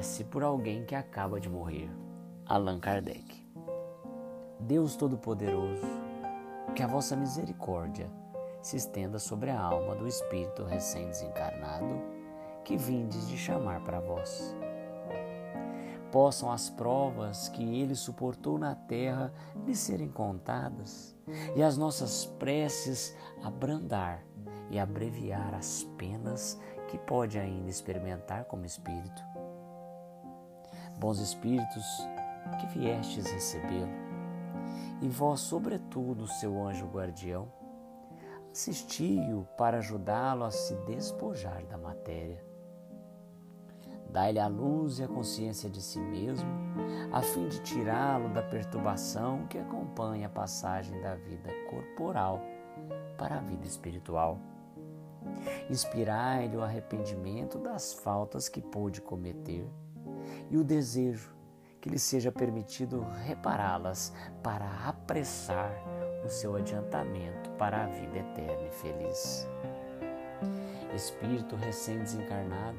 prece por alguém que acaba de morrer. Allan Kardec. Deus Todo-Poderoso, que a vossa misericórdia se estenda sobre a alma do espírito recém-desencarnado que vindes de chamar para vós. Possam as provas que ele suportou na terra lhe serem contadas e as nossas preces abrandar e abreviar as penas que pode ainda experimentar como espírito. Bons espíritos, que viestes recebê-lo, e vós, sobretudo, seu anjo guardião, assisti-o para ajudá-lo a se despojar da matéria. Dai-lhe a luz e a consciência de si mesmo, a fim de tirá-lo da perturbação que acompanha a passagem da vida corporal para a vida espiritual. Inspirai-lhe o arrependimento das faltas que pôde cometer e o desejo que lhe seja permitido repará-las para apressar o seu adiantamento para a vida eterna e feliz. Espírito recém-desencarnado,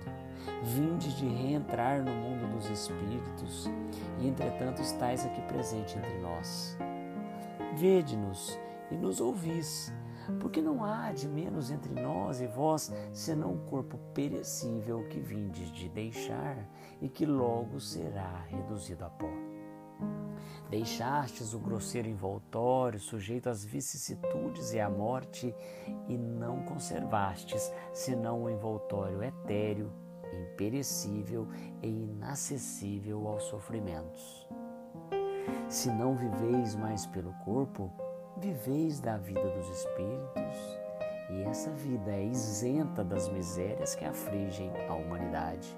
vinde de reentrar no mundo dos espíritos e, entretanto, estais aqui presente entre nós. Vede-nos e nos ouvis porque não há de menos entre nós e vós senão o corpo perecível que vindes de deixar e que logo será reduzido a pó. Deixastes o grosseiro envoltório sujeito às vicissitudes e à morte e não conservastes senão o envoltório etéreo, imperecível e inacessível aos sofrimentos. Se não viveis mais pelo corpo, viveis da vida dos espíritos e essa vida é isenta das misérias que afligem a humanidade.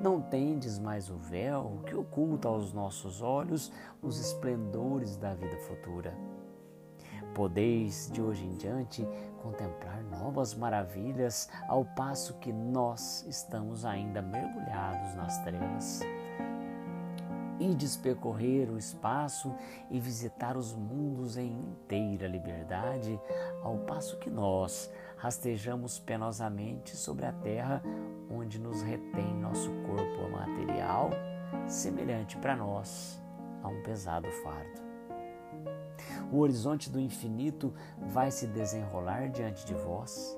Não tendes mais o véu que oculta aos nossos olhos os esplendores da vida futura. Podeis, de hoje em diante, contemplar novas maravilhas, ao passo que nós estamos ainda mergulhados nas trevas. Ides percorrer o espaço e visitar os mundos em inteira liberdade, ao passo que nós rastejamos penosamente sobre a terra, onde nos retém nosso corpo material, semelhante para nós a um pesado fardo. O horizonte do infinito vai se desenrolar diante de vós,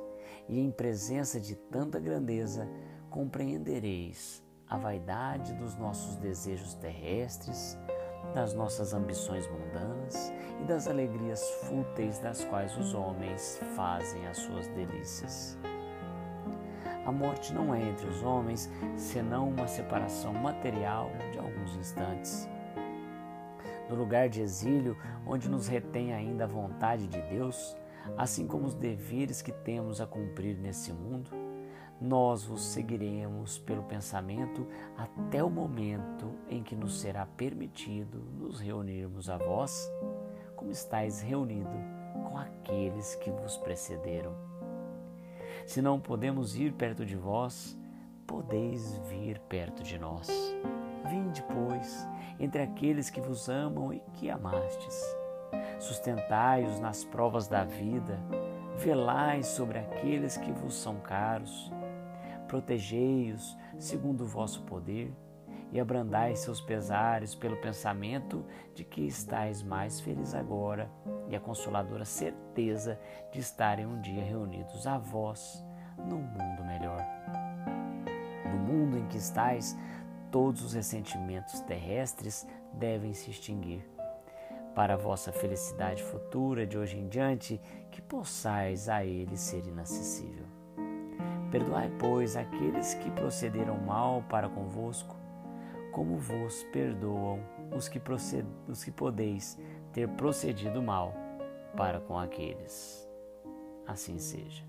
e em presença de tanta grandeza compreendereis a vaidade dos nossos desejos terrestres, das nossas ambições mundanas e das alegrias fúteis das quais os homens fazem as suas delícias. A morte não é entre os homens senão uma separação material de alguns instantes. No lugar de exílio, onde nos retém ainda a vontade de Deus, assim como os deveres que temos a cumprir nesse mundo, nós vos seguiremos pelo pensamento até o momento em que nos será permitido nos reunirmos a vós, como estáis reunido com aqueles que vos precederam. Se não podemos ir perto de vós, podeis vir perto de nós. Vinde, pois, entre aqueles que vos amam e que amastes. Sustentai-os nas provas da vida, velai sobre aqueles que vos são caros protegei-os segundo o vosso poder e abrandai seus pesares pelo pensamento de que estáis mais felizes agora e a consoladora certeza de estarem um dia reunidos a vós num mundo melhor. No mundo em que estáis, todos os ressentimentos terrestres devem se extinguir. Para a vossa felicidade futura de hoje em diante, que possais a ele ser inacessível. Perdoai, pois, aqueles que procederam mal para convosco, como vos perdoam os que, proced... os que podeis ter procedido mal para com aqueles. Assim seja.